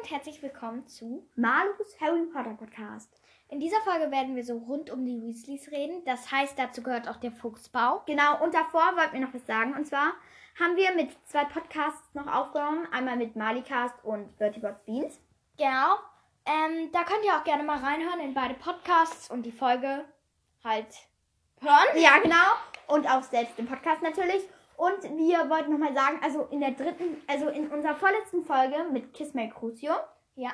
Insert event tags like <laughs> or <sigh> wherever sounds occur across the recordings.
und herzlich willkommen zu Malus Harry Potter Podcast. In dieser Folge werden wir so rund um die Weasleys reden. Das heißt, dazu gehört auch der Fuchsbau. Genau, und davor wollten wir noch was sagen. Und zwar haben wir mit zwei Podcasts noch aufgenommen. Einmal mit Malicast und Bertie Bots Beans. Genau. Ähm, da könnt ihr auch gerne mal reinhören in beide Podcasts und die Folge halt hören. Ja, genau. Und auch selbst im Podcast natürlich. Und wir wollten nochmal sagen, also in der dritten, also in unserer vorletzten Folge mit Kismel Crucio, Ja,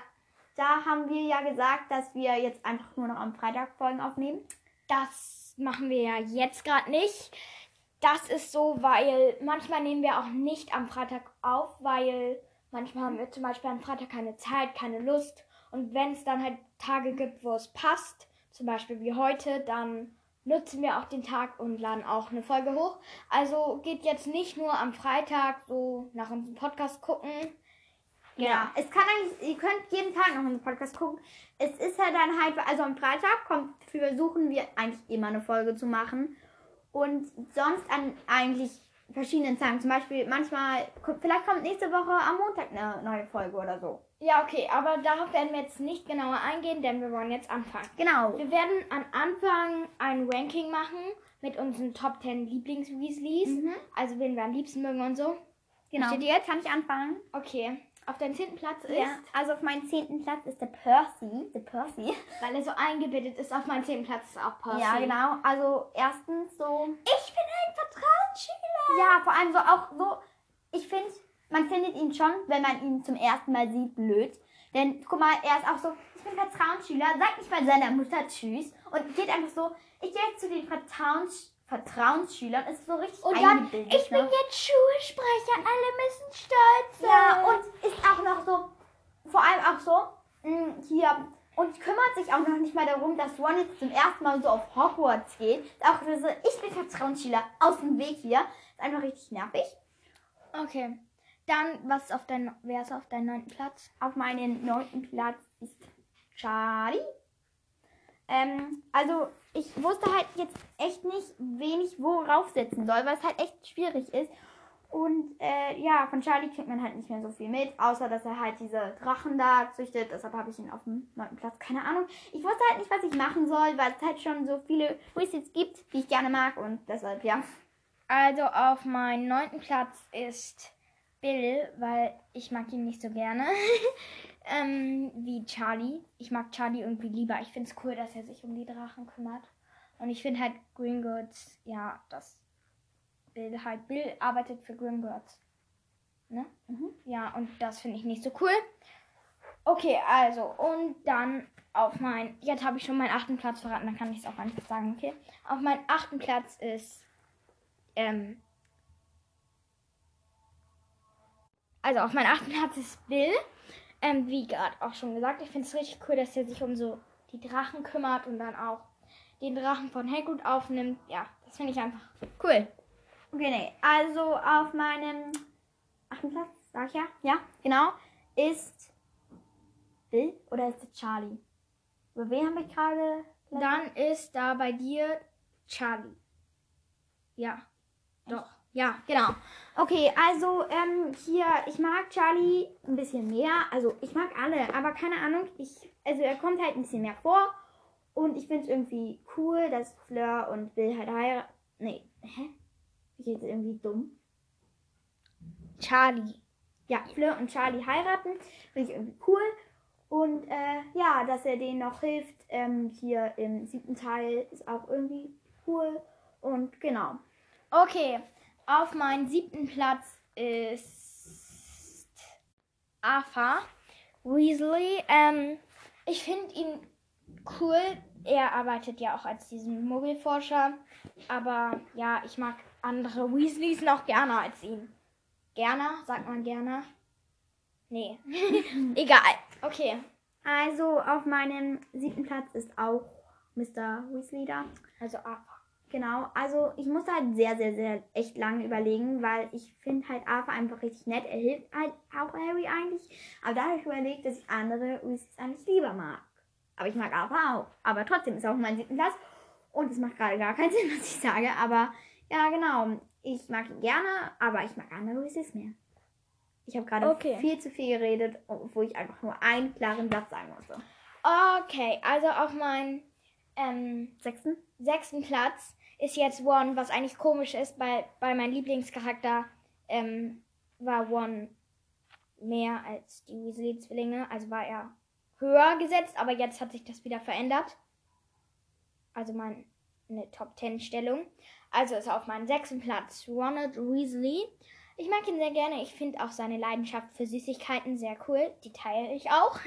da haben wir ja gesagt, dass wir jetzt einfach nur noch am Freitag Folgen aufnehmen. das machen wir ja jetzt gerade nicht. Das ist so, weil manchmal nehmen wir auch nicht am Freitag auf, weil manchmal haben wir zum Beispiel am Freitag keine Zeit, keine Lust. Und wenn es dann halt Tage gibt, wo es passt, zum Beispiel wie heute, dann nutzen wir auch den Tag und laden auch eine Folge hoch. Also geht jetzt nicht nur am Freitag so nach unserem Podcast gucken. Ja, es kann eigentlich, ihr könnt jeden Tag noch unseren Podcast gucken. Es ist ja dann halt, also am Freitag kommt, versuchen wir eigentlich immer eine Folge zu machen. Und sonst an eigentlich verschiedenen Tagen. Zum Beispiel manchmal, vielleicht kommt nächste Woche am Montag eine neue Folge oder so. Ja, okay, aber darauf werden wir jetzt nicht genauer eingehen, denn wir wollen jetzt anfangen. Genau. Wir werden am Anfang ein Ranking machen mit unseren Top 10 Lieblings-Weasleys. Mhm. Also wen wir am liebsten mögen und so. Genau. Versteht ihr jetzt? Kann ich anfangen? Okay. Auf deinem zehnten Platz ist, Ja. Also auf meinem zehnten Platz ist der Percy. Der Percy. <laughs> weil er so eingebildet ist, auf meinem zehnten Platz ist auch Percy. Ja, genau. Also erstens so. Ich bin ein Vertrauensschüler. Ja, vor allem so auch so. Ich finde, man findet ihn schon, wenn man ihn zum ersten Mal sieht, blöd. Denn guck mal, er ist auch so, ich bin Vertrauensschüler, sagt nicht mal seiner Mutter Tschüss und geht einfach so, ich gehe jetzt zu den Vertrauens Vertrauensschülern, ist so richtig Und dann, ich bin ne? jetzt Schulsprecher, alle müssen stolz sein. Ja, und ist auch noch so, vor allem auch so, mh, hier, und kümmert sich auch noch nicht mal darum, dass Ron jetzt zum ersten Mal so auf Hogwarts geht. Ist auch so, ich bin Vertrauensschüler, aus dem Weg hier. Ist einfach richtig nervig. Okay. Dann, was auf dein, wer ist auf deinem neunten Platz? Auf meinem neunten Platz ist Charlie. Ähm, also ich wusste halt jetzt echt nicht, wen ich wo raufsetzen soll, weil es halt echt schwierig ist. Und äh, ja, von Charlie kriegt man halt nicht mehr so viel mit, außer dass er halt diese Drachen da züchtet. Deshalb habe ich ihn auf dem neunten Platz. Keine Ahnung. Ich wusste halt nicht, was ich machen soll, weil es halt schon so viele Weasleys gibt, die ich gerne mag. Und deshalb, ja. Also auf meinem neunten Platz ist Bill, weil ich mag ihn nicht so gerne. <laughs> ähm, wie Charlie. Ich mag Charlie irgendwie lieber. Ich finde es cool, dass er sich um die Drachen kümmert. Und ich finde halt Gringotts, ja, dass Bill halt, Bill arbeitet für Gringotts. Ne? Mhm. Ja, und das finde ich nicht so cool. Okay, also, und dann auf mein, jetzt habe ich schon meinen achten Platz verraten, dann kann ich es auch einfach sagen, okay? Auf meinem achten Platz ist, ähm, also auf meinem achten Platz ist Bill. Ähm, wie gerade auch schon gesagt, ich finde es richtig cool, dass er sich um so die Drachen kümmert und dann auch den Drachen von Hagrid aufnimmt. Ja, das finde ich einfach cool. Okay, nee. Also auf meinem achten Platz, sag ich ja, ja, genau, ist Bill oder ist es Charlie? Über wen habe ich gerade? Dann ist da bei dir Charlie. Ja, doch. Ja, genau. Okay, also ähm, hier, ich mag Charlie ein bisschen mehr. Also ich mag alle, aber keine Ahnung, ich, also er kommt halt ein bisschen mehr vor. Und ich finde es irgendwie cool, dass Fleur und Bill halt heiraten. Nee, hä? Ich jetzt irgendwie dumm. Charlie. Ja, Fleur und Charlie heiraten, finde ich irgendwie cool. Und äh, ja, dass er denen noch hilft, ähm, hier im siebten Teil ist auch irgendwie cool. Und genau. Okay, auf meinem siebten Platz ist Arthur Weasley. Ähm, ich finde ihn cool. Er arbeitet ja auch als diesen Muggelforscher. Aber ja, ich mag andere Weasleys noch gerne als ihn. Gerne? Sagt man gerne? Nee. <laughs> Egal. Okay. Also auf meinem siebten Platz ist auch Mr. Weasley da. Also Arthur. Genau, also ich musste halt sehr, sehr, sehr echt lange überlegen, weil ich finde halt Arthur einfach richtig nett. Er hilft halt auch Harry eigentlich. Aber da habe ich überlegt, dass ich andere Weasleys eigentlich lieber mag. Aber ich mag Arthur auch. Aber trotzdem ist er auf meinem siebten Platz. Und es macht gerade gar keinen <laughs> Sinn, was ich sage. Aber ja, genau. Ich mag ihn gerne, aber ich mag andere Weasleys mehr. Ich habe gerade Okay. viel zu viel geredet, wo ich einfach nur einen klaren Satz sagen musste. Okay, also auf meinem ähm, Sechsten? sechsten Platz ist jetzt One, was eigentlich komisch ist, weil bei meinem Lieblingscharakter ähm, war One mehr als die Weasley-Zwillinge, also war er höher gesetzt, aber jetzt hat sich das wieder verändert. Also meine Top 10 Stellung. Also ist auf meinem sechsten Platz Ronald Weasley. Ich mag ihn sehr gerne. Ich finde auch seine Leidenschaft für Süßigkeiten sehr cool. Die teile ich auch.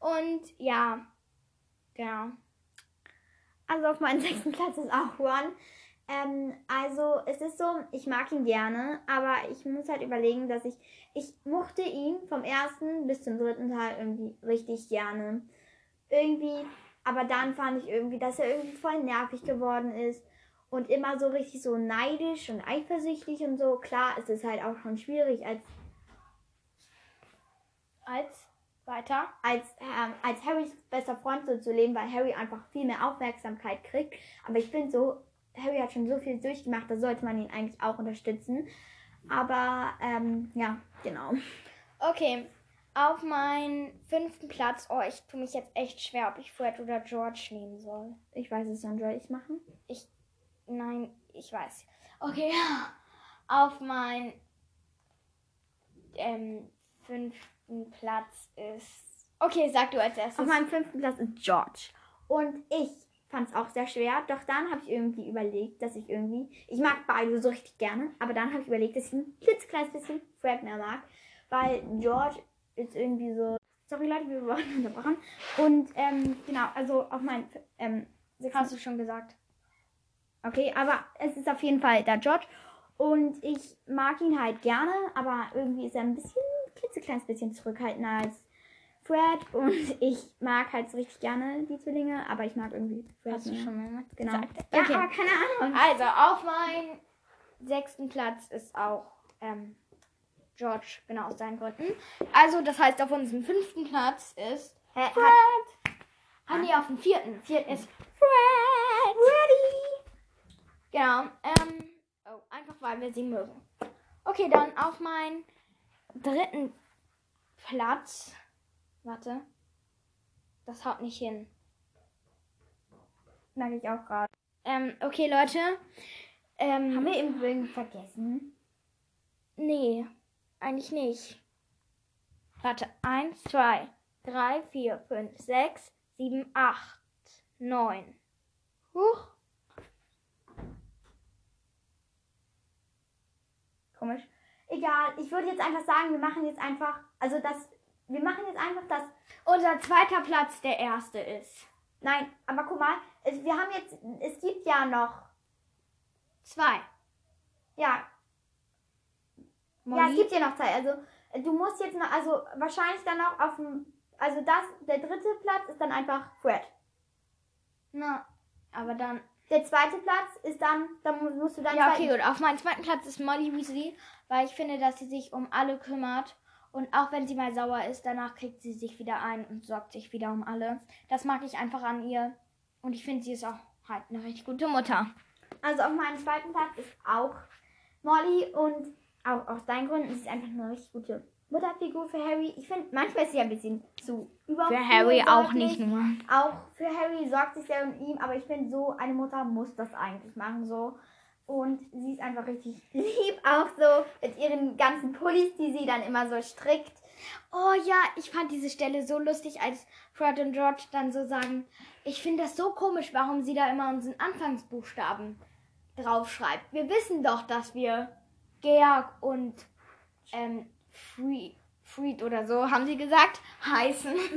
<laughs> Und ja, genau. Also auf meinem <laughs> sechsten Platz ist auch One. Ähm, also es ist so, ich mag ihn gerne, aber ich muss halt überlegen, dass ich, ich mochte ihn vom ersten bis zum dritten Teil irgendwie richtig gerne. Irgendwie, aber dann fand ich irgendwie, dass er irgendwie voll nervig geworden ist und immer so richtig so neidisch und eifersüchtig und so. Klar, es ist halt auch schon schwierig als Als weiter. als, ähm, als Harrys bester Freund so zu leben, weil Harry einfach viel mehr Aufmerksamkeit kriegt. Aber ich finde so, Harry hat schon so viel durchgemacht, da sollte man ihn eigentlich auch unterstützen. Aber ähm, ja, genau. Okay, auf meinen fünften Platz. Oh, ich tue mich jetzt echt schwer, ob ich Fred oder George nehmen soll. Ich weiß es, dann soll ich machen. Nein, ich weiß. Okay, <laughs> auf meinen ähm, fünften Platz ist. Okay, sag du als erstes. Auf meinem fünften Platz ist George. Und ich fand es auch sehr schwer, doch dann habe ich irgendwie überlegt, dass ich irgendwie, ich mag beide so richtig gerne, aber dann habe ich überlegt, dass ich ein klitzekleines bisschen Fred mehr mag, weil George ist irgendwie so, sorry Leute, wir wurden <laughs> unterbrochen. Und ähm, genau, also auf meinen ähm, Hast du schon gesagt. Okay, aber es ist auf jeden Fall der George. Und ich mag ihn halt gerne, aber irgendwie ist er ein bisschen, klitzekleines bisschen zurückhaltender als Fred. Und <laughs> ich mag halt so richtig gerne die Zwillinge, aber ich mag irgendwie Fred Hast du mehr. schon mal Genau. gesagt. Ja, Okay. aber keine Ahnung. Also, auf meinem sechsten Platz ist auch ähm, George, genau aus seinen Gründen. Also, das heißt, auf unserem fünften Platz ist hat, Fred. Ah, nee, auf dem vierten. Vierten ist Fred. Ready? Genau. Ähm, oh, einfach weil wir sie mögen. Okay, dann auf meinen dritten Platz. Warte. Das haut nicht hin. Merke ich auch gerade. Ähm, okay, Leute. Ähm, Haben wir irgendwie vergessen? Nee, eigentlich nicht. Warte, 1, 2, 3, 4, 5, 6, 7, 8, 9. Huch. Komisch. Egal, ich würde jetzt einfach sagen, wir machen jetzt einfach, also das, wir machen jetzt einfach das Unser zweiter Platz der erste ist. Nein, aber guck mal, wir haben jetzt, es gibt ja noch, 2. ja, ja, es gibt ja noch Zeit. Also du musst jetzt noch, also wahrscheinlich dann noch auf dem, also das, der dritte Platz ist dann einfach Fred. Na, aber dann. Der zweite Platz ist dann, dann mu- musst du dann Ja, okay, gut. Auf meinem zweiten Platz ist Molly Weasley, weil ich finde, dass sie sich um alle kümmert. Und auch wenn sie mal sauer ist, danach kriegt sie sich wieder ein und sorgt sich wieder um alle. Das mag ich einfach an ihr. Und ich finde, sie ist auch halt eine richtig gute Mutter. Also auf meinem zweiten Platz ist auch Molly und auch aus deinen Gründen ist sie einfach eine richtig gute Mutterfigur für Harry. Ich finde, manchmal ist sie ein bisschen zu über. nur. Auch für Harry sorgt sich sehr um ihn, aber ich finde, so eine Mutter muss das eigentlich machen, so. Und sie ist einfach richtig <laughs> lieb, auch so mit ihren ganzen Pullis, die sie dann immer so strickt. Oh ja, ich fand diese Stelle so lustig, als Fred und George dann so sagen, ich finde das so komisch, warum sie da immer unseren Anfangsbuchstaben draufschreibt. Wir wissen doch, dass wir Georg und ähm, Fried, Fried oder so, haben sie gesagt, heißen. Das <laughs>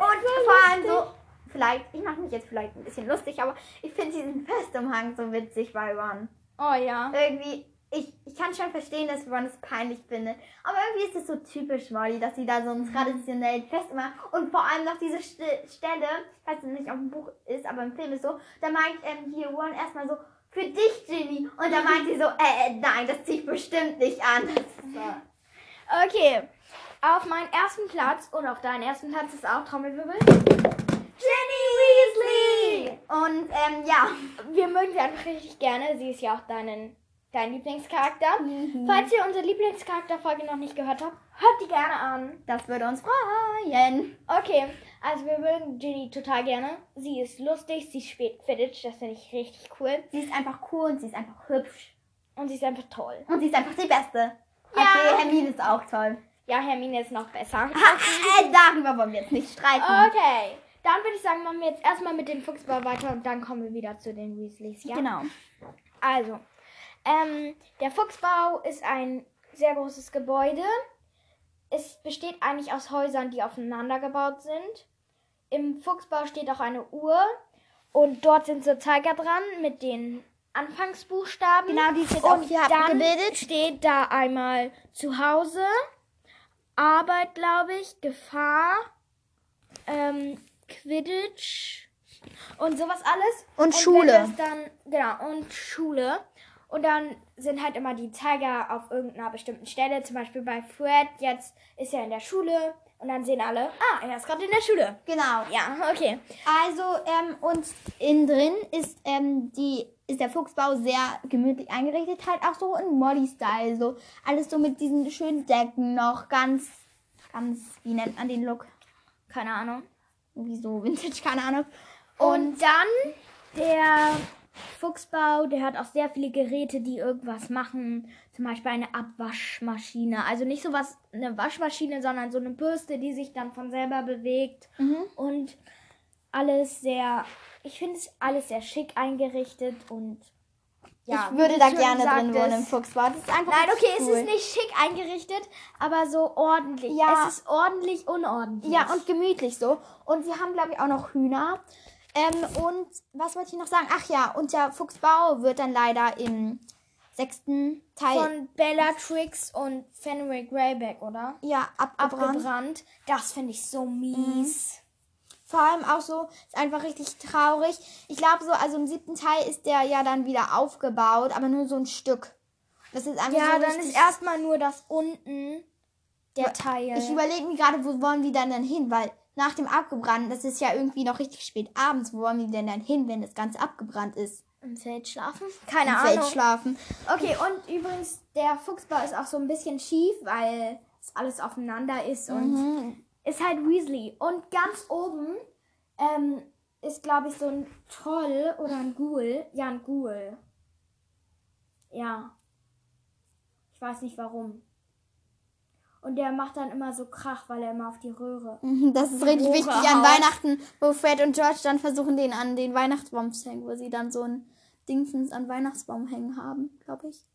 Und ich vor allem so, vielleicht, ich mache mich jetzt vielleicht ein bisschen lustig, aber ich finde diesen Festumhang so witzig bei Ron. Oh ja. Irgendwie, ich, ich kann schon verstehen, dass Ron es peinlich findet. Aber irgendwie ist es so typisch Molly, dass sie da so einen traditionellen Festumhang und vor allem noch diese St Stelle, ich weiß nicht, ob im Buch ist, aber im Film ist so, da meint ähm, hier Ron erstmal so, für dich, Ginny. Und da meint sie so, äh, äh, nein, das zieht bestimmt nicht an. Das so. Okay. Auf meinen ersten Platz und auf deinen ersten Platz ist auch Trommelwirbel. Ginny Weasley! Und ähm, ja, Wir mögen sie einfach richtig gerne. Sie ist ja auch deinen dein Lieblingscharakter. Mhm. Falls ihr unsere Lieblingscharakterfolge noch nicht gehört habt, hört die gerne an. Das würde uns freuen. Okay, also wir mögen Ginny total gerne. Sie ist lustig, sie spielt Quidditch, das finde ich richtig cool. Sie ist einfach cool und sie ist einfach hübsch. Und sie ist einfach toll. Und sie ist einfach die Beste. Ja. Okay, Hermine ist auch toll. Ja, Hermine ist noch besser. äh, darüber wollen wir jetzt nicht streiten. Okay, dann würde ich sagen, machen wir jetzt erstmal mit dem Fuchsbau weiter und dann kommen wir wieder zu den Weasleys, ja? Genau. Also, ähm, der Fuchsbau ist ein sehr großes Gebäude. Es besteht eigentlich aus Häusern, die aufeinander gebaut sind. Im Fuchsbau steht auch eine Uhr und dort sind so Zeiger dran mit den Anfangsbuchstaben. Genau, die ist jetzt auch und hier dann abgebildet. steht da einmal Zuhause, Arbeit, glaube ich, Gefahr, ähm, Quidditch und sowas alles. Und wenn Schule. dann, genau, und Schule. Und dann sind halt immer die Zeiger auf irgendeiner bestimmten Stelle. Zum Beispiel bei Fred, jetzt ist er in der Schule. Und dann sehen alle, ah, er ist gerade in der Schule. Genau. Ja, okay. Also, ähm, und innen drin ist, ähm, die, ist der Fuchsbau sehr gemütlich eingerichtet, halt auch so in Molly-Style. So alles so mit diesen schönen Decken noch ganz, ganz, wie nennt man den Look? Keine Ahnung. Irgendwie so Vintage, keine Ahnung. Und dann der Fuchsbau, der hat auch sehr viele Geräte, die irgendwas machen. Zum Beispiel eine Abwaschmaschine. Also nicht sowas, eine Waschmaschine, sondern so eine Bürste, die sich dann von selber bewegt. Mhm. Und alles sehr, ich finde es alles sehr schick eingerichtet und ja. ich würde da gerne drin wohnen im Fuchsbau. Das ist einfach Nein, okay, cool. es ist nicht schick eingerichtet, aber so ordentlich. Ja. Es ist ordentlich unordentlich. Ja, und gemütlich so. Und sie haben, glaube ich, auch noch Hühner. Ähm, und was wollte ich noch sagen? Ach ja, und der Fuchsbau wird dann leider im sechsten Teil von Bellatrix und Fenrir Greyback, oder? ja, abgebrannt. abgebrannt. Das finde ich so mies. Vor allem auch so, ist einfach richtig traurig. Ich glaube so, also im siebten Teil ist der ja dann wieder aufgebaut, aber nur so ein Stück. Das ist einfach Ja, so dann ist erstmal nur das unten der Teil. Ich überlege mir gerade, wo wollen die dann, dann hin? Weil nach dem Abgebrannten, das ist ja irgendwie noch richtig spät abends, wo wollen die denn dann hin, wenn das Ganze abgebrannt ist? Im Feld schlafen? Keine Im Ahnung. Feld schlafen. Okay, und übrigens, der Fuchsbau ist auch so ein bisschen schief, weil es alles aufeinander ist und Mhm. Ist halt Weasley. Und ganz oben ähm, ist, glaube ich, so ein Troll oder ein Ghoul. Ja, ein Ghoul. Ja. Ich weiß nicht warum. Und der macht dann immer so Krach, weil er immer auf die Röhre. <laughs> Das ist richtig Rohre wichtig an haut. Weihnachten, wo Fred und George dann versuchen, den an den Weihnachtsbaum zu hängen, wo sie dann so ein Dingsens an Weihnachtsbaum hängen haben, glaube ich.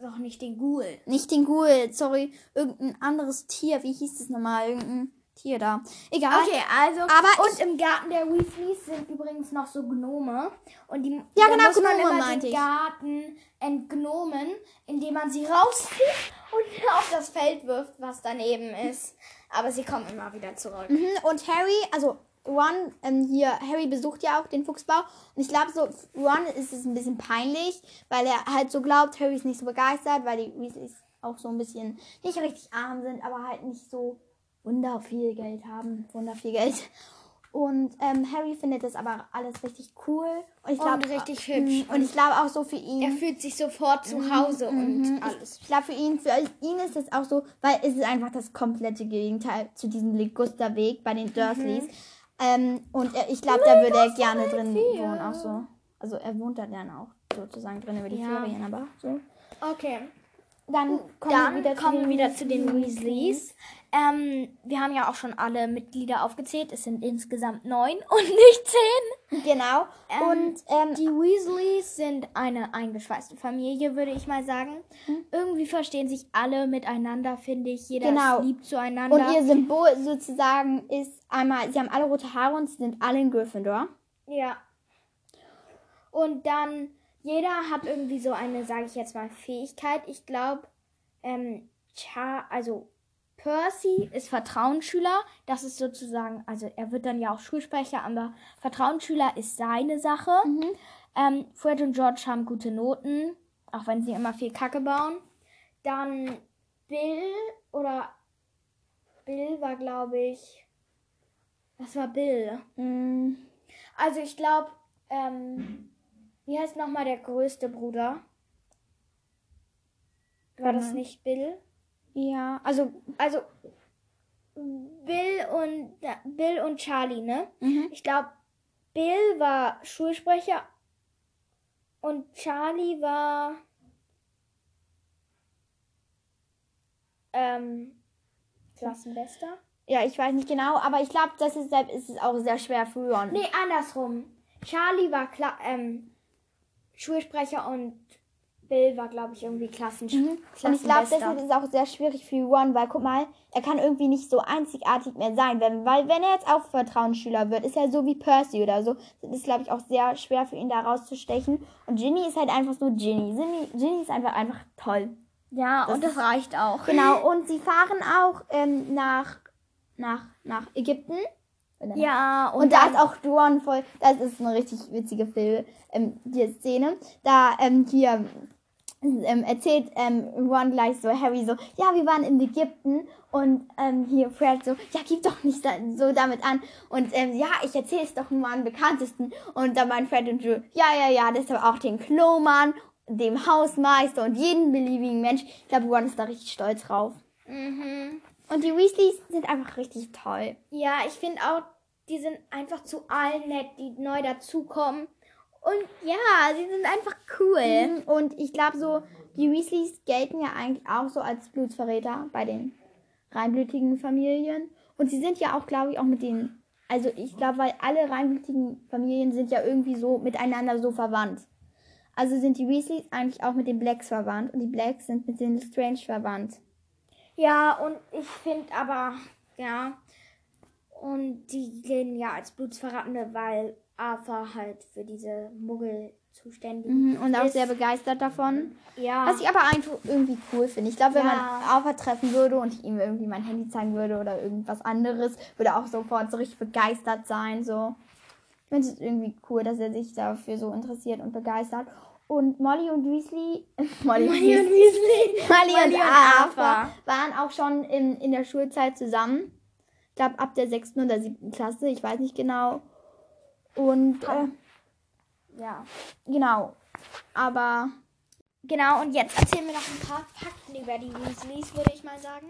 Doch nicht den Ghoul. Nicht den Ghoul, sorry, irgendein anderes Tier. Wie hieß das nochmal? Irgendein Tier da. Egal. Okay, also. Aber und im Garten der Weasleys sind übrigens noch so Gnome. Und die Ja, genau, muss man Gnome immer meinte den. Garten entgnomen, indem man sie rauszieht und <laughs> auf das Feld wirft, was daneben ist. Aber sie kommen immer wieder zurück. Mhm, Und Harry, also Ron, ähm, hier, Harry besucht ja auch den Fuchsbau. Und ich glaube, so, Ron ist es ein bisschen peinlich, weil er halt so glaubt, Harry ist nicht so begeistert, weil die Weasleys auch so ein bisschen nicht richtig arm sind, aber halt nicht so wunder viel Geld haben. Wunder viel Geld. Und ähm, Harry findet das aber alles richtig cool. Und ich glaube richtig hübsch. Und ich glaube auch so für ihn. Er fühlt sich sofort zu Hause und alles. Ich glaube, für ihn, für ihn ist es auch so, weil es ist einfach das komplette Gegenteil zu diesem Ligusterweg bei den Dursleys. Ähm, und er, ich glaube, da würde er gerne drin wohnen, auch so. Also er wohnt da dann auch sozusagen drin über die Ja. Ferien, aber so. Okay. Dann kommen Dann wir wieder zu kommen wir den wieder zu den Weasleys. Ähm, wir haben ja auch schon alle Mitglieder aufgezählt. Es sind insgesamt neun <laughs> und nicht zehn. Genau. Ähm, und ähm, Die Weasleys sind eine eingeschweißte Familie, würde ich mal sagen. Hm? Irgendwie verstehen sich alle miteinander, finde ich. Jeder Genau. ist lieb zueinander. und ihr Symbol sozusagen ist einmal, sie haben alle rote Haare und sind alle in Gryffindor. ja. Und dann, jeder hat irgendwie so eine, sage ich jetzt mal, Fähigkeit. Ich glaube, ähm, Cha also Percy ist Vertrauensschüler. Das ist sozusagen, also er wird dann ja auch Schulsprecher, aber Vertrauensschüler ist seine Sache. Ähm, Fred und George haben gute Noten, auch wenn sie immer viel Kacke bauen. Dann Bill oder Bill war, glaube ich. Was war Bill? Mm, Also ich glaube, ähm, wie heißt nochmal der größte Bruder? War das Mhm. nicht Bill? Ja, also. Also Bill und Bill und Charlie, ne? Mhm. Ich glaube, Bill war Schulsprecher und Charlie war ähm, Klassenbester. Ja, ich weiß nicht genau, aber ich glaube, das ist, ist es auch sehr schwer für Ron. Nee, andersrum. Charlie war Kla ähm, Schulsprecher und Bill war, glaube ich, irgendwie Klassen Mhm. Und ich glaube, deshalb ist es auch sehr schwierig für Ron, weil guck mal, er kann irgendwie nicht so einzigartig mehr sein. Wenn, weil wenn er jetzt auch Vertrauensschüler wird, ist er so wie Percy oder so. Das ist, glaube ich, auch sehr schwer für ihn da rauszustechen. Und Ginny ist halt einfach so Ginny. Ginny, Ginny ist einfach einfach toll. Ja, Das und das reicht auch. Genau, und sie fahren auch ähm, nach, nach, nach Ägypten. Ja, und, Und da ist auch Ron voll, das ist eine richtig witzige Film, ähm, die Szene. Da ähm, hier ähm, erzählt ähm, Ron gleich so Harry so, ja, wir waren in Ägypten und ähm, hier Fred so, ja, gib doch nicht so damit an. Und ähm, ja, ich erzähle es doch nur am bekanntesten. Und dann meinen Fred und Drew, ja, ja, ja, deshalb auch den Klomann, dem Hausmeister und jeden beliebigen Mensch. Ich glaube, Ron ist da richtig stolz drauf. Mhm. Und die Weasleys sind einfach richtig toll. Ja, ich finde auch, die sind einfach zu allen nett, die neu dazukommen. Und ja, sie sind einfach cool. Mhm, Und ich glaube so, die Weasleys gelten ja eigentlich auch so als Blutsverräter bei den reinblütigen Familien. Und sie sind ja auch, glaube ich, auch mit den, also ich glaube, weil alle reinblütigen Familien sind ja irgendwie so miteinander so verwandt. Also sind die Weasleys eigentlich auch mit den Blacks verwandt und die Blacks sind mit den Strange verwandt. Ja, und ich finde aber, ja, und die gehen ja als Blutsverratende, weil Arthur halt für diese Muggel zuständig Mhm, und auch ist. sehr begeistert davon. Ja. Was ich aber eigentlich irgendwie cool finde. Ich glaube, wenn Ja. man Alpha treffen würde und ich ihm irgendwie mein Handy zeigen würde oder irgendwas anderes, würde er auch sofort so richtig begeistert sein. So. Ich finde es irgendwie cool, dass er sich dafür so interessiert und begeistert. Und Molly und Weasley, <laughs> Molly, und Molly und Weasley. <laughs> Molly und und Arthur waren auch schon in, in der Schulzeit zusammen. Ich glaube, ab der sechsten oder siebten Klasse, ich weiß nicht genau. Und äh, ja, genau. Aber Genau, und jetzt erzählen wir noch ein paar Fakten über die Weasleys, würde ich mal sagen.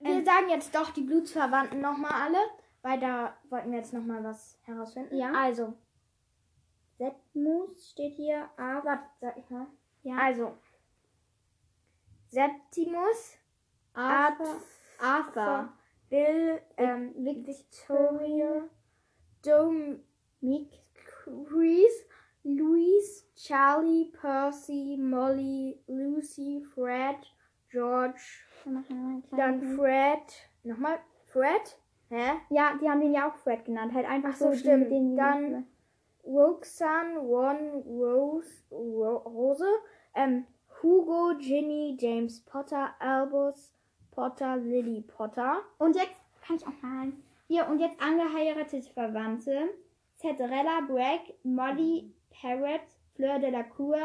Wir Ähm. sagen jetzt doch die Blutsverwandten nochmal alle, weil da wollten wir jetzt nochmal was herausfinden. Ja. Also, Septimus steht hier, ah, warte, sag ich mal. Ja. Also, Septimus, Arthur. Arthur. Bill, ähm, Victoria, Dominic, Chris, Louise, Charlie, Percy, Molly, Lucy, Fred, George, dann Fred, nochmal Fred, hä? Ja, die haben den ja auch Fred genannt. Halt einfach Ach so, die stimmt. mit den- Dann- Roxanne, Ron, Rose, Ro Rose, ähm, Hugo, Ginny, James Potter, Albus Potter, Lily Potter. Und jetzt kann ich auch mal. Hier, und jetzt angeheiratete Verwandte. Cedrella Bragg, Molly Parrott, Fleur de la Cour,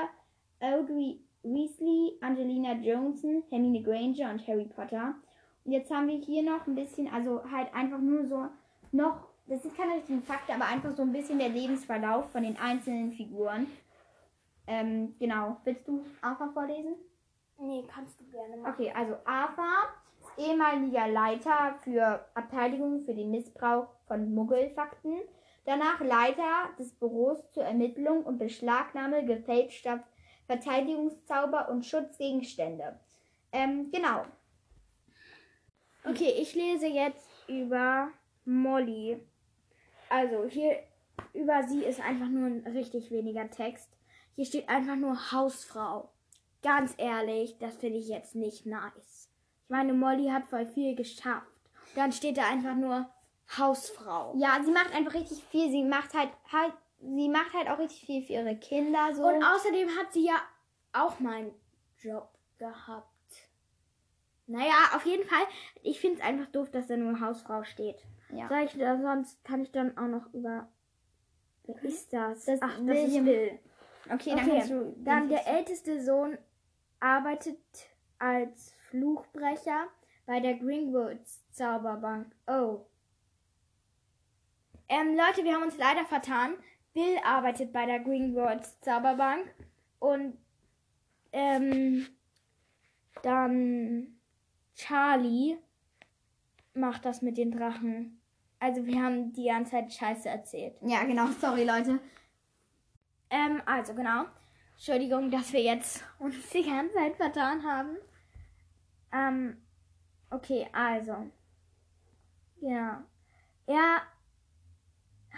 Audrey Weasley, Angelina Johnson, Hermine Granger und Harry Potter. Und jetzt haben wir hier noch ein bisschen, also halt einfach nur so noch, das ist keine richtigen Fakten, aber einfach so ein bisschen der Lebensverlauf von den einzelnen Figuren. Ähm, genau. Willst du Arthur vorlesen? Nee, kannst du gerne machen. Okay, also Arthur ist ehemaliger Leiter für Abteilung für den Missbrauch von Muggelfakten. Danach Leiter des Büros zur Ermittlung und Beschlagnahme gefälschter Verteidigungszauber und Schutzgegenstände. Ähm, genau. Okay, ich lese jetzt über Molly. Also hier über sie ist einfach nur ein richtig weniger Text. Hier steht einfach nur Hausfrau. Ganz ehrlich, das finde ich jetzt nicht nice. Ich meine, Molly hat voll viel geschafft. Dann steht da einfach nur Hausfrau. Ja, sie macht einfach richtig viel. Sie macht halt, halt sie macht halt auch richtig viel für ihre Kinder so. Und außerdem hat sie ja auch meinen Job gehabt. Naja, auf jeden Fall. Ich finde es einfach doof, dass da nur Hausfrau steht. Ja. Sag ich, da, sonst kann ich dann auch noch über. Wer ist das? Das Ach, das ist. Bill. Okay, dann Okay, kannst du. Dann der älteste Sohn arbeitet als Fluchbrecher bei der Greenwoods Zauberbank. Oh. Ähm, Leute, wir haben uns leider vertan. Bill arbeitet bei der Greenwoods Zauberbank und ähm, Dann Charlie macht das mit den Drachen. Also wir haben die ganze Zeit Scheiße erzählt. Ja, genau. Sorry, Leute. Ähm, also genau. Entschuldigung, dass wir jetzt uns die ganze Zeit vertan haben. Ähm, okay, also. Ja. Er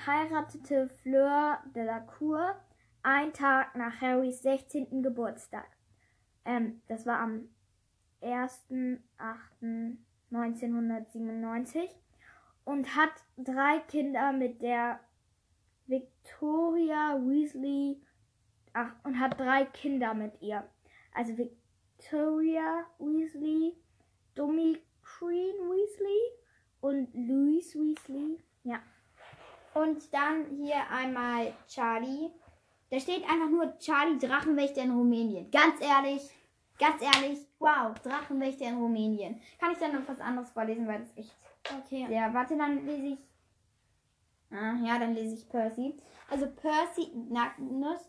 heiratete Fleur de la Cour einen Tag nach Harrys 16. Geburtstag. Ähm, das war am 1.8.1997 und hat drei Kinder mit der Victoria Weasley ach, und hat drei Kinder mit ihr. Also Victoria Weasley, Dummy Queen Weasley und Louise Weasley. Ja. Und dann hier einmal Charlie. Da steht einfach nur Charlie Drachenwächter in Rumänien. Ganz ehrlich, ganz ehrlich, wow, Drachenwächter in Rumänien. Kann ich dann noch was anderes vorlesen, weil das echt. Okay. Ja, warte, dann lese ich. Ah, ja, dann lese ich Percy. Also Percy Ignatius,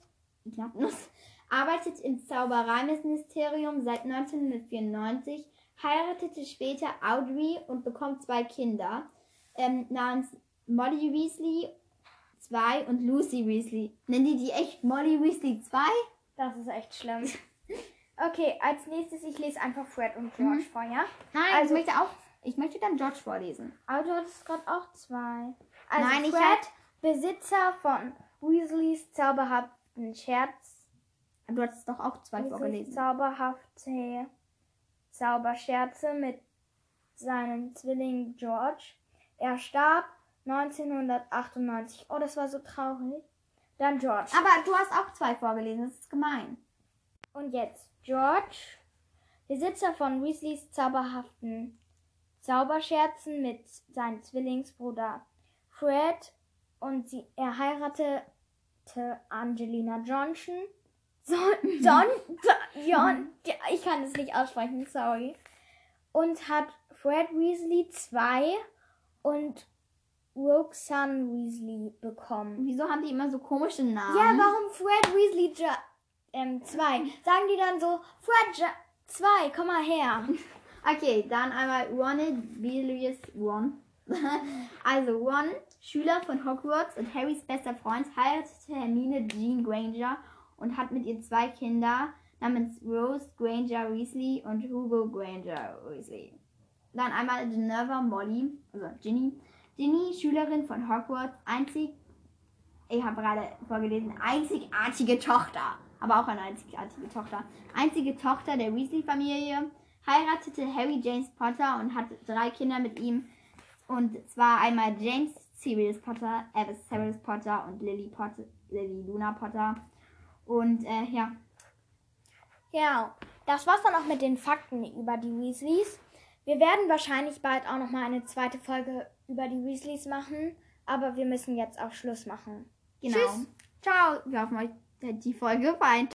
Ignatius arbeitet im Zaubereiministerium seit 1994, heiratete später Audrey und bekommt zwei Kinder ähm, namens Molly Weasley 2 und Lucy Weasley. Nennen die die echt Molly Weasley 2? Das ist echt schlimm. <laughs> Okay, als nächstes, ich lese einfach Fred und George vor, ja? Nein, Also- ich möchte auch. Ich möchte dann George vorlesen. Aber du hattest gerade auch zwei. Also Nein, ich Fred, hab- Besitzer von Weasleys zauberhaften Scherz. Du hattest doch auch zwei Weasleys vorgelesen. zauberhafte Zauberscherze mit seinem Zwilling George. Er starb 1998. Oh, das war so traurig. Dann George. Aber du hast auch zwei vorgelesen. Das ist gemein. Und jetzt George, Besitzer von Weasleys zauberhaften Zauberscherzen mit seinem Zwillingsbruder Fred und sie, er heiratete Angelina Johnson. So, <laughs> John, John, ich kann es nicht aussprechen, sorry. Und hat Fred Weasley 2 und Roxanne Weasley bekommen. Wieso haben die immer so komische Namen? Ja, warum Fred Weasley 2? Ähm, zwei? <laughs> Sagen die dann so, Fred 2, komm mal her. <laughs> Okay, dann einmal Ron Bilius Ron. <laughs> also Ron, Schüler von Hogwarts und Harrys bester Freund, heiratete Hermine Jean Granger und hat mit ihr zwei Kinder namens Rose Granger Weasley und Hugo Granger Weasley. Dann einmal Geneva Molly, also Ginny. Ginny, Schülerin von Hogwarts, einzig, ich habe gerade vorgelesen, einzigartige Tochter, aber auch eine einzigartige Tochter. Einzige Tochter der Weasley-Familie, heiratete Harry James Potter und hatte drei Kinder mit ihm. Und zwar einmal James Sirius Potter, Albus Severus Potter und Lily Potter, Lily Luna Potter. Und äh, ja, Ja, das war's dann auch mit den Fakten über die Weasleys. Wir werden wahrscheinlich bald auch noch mal eine zweite Folge über die Weasleys machen, aber wir müssen jetzt auch Schluss machen. genau. Tschüss. Ciao. Wir hoffen, euch hat die Folge gefallen.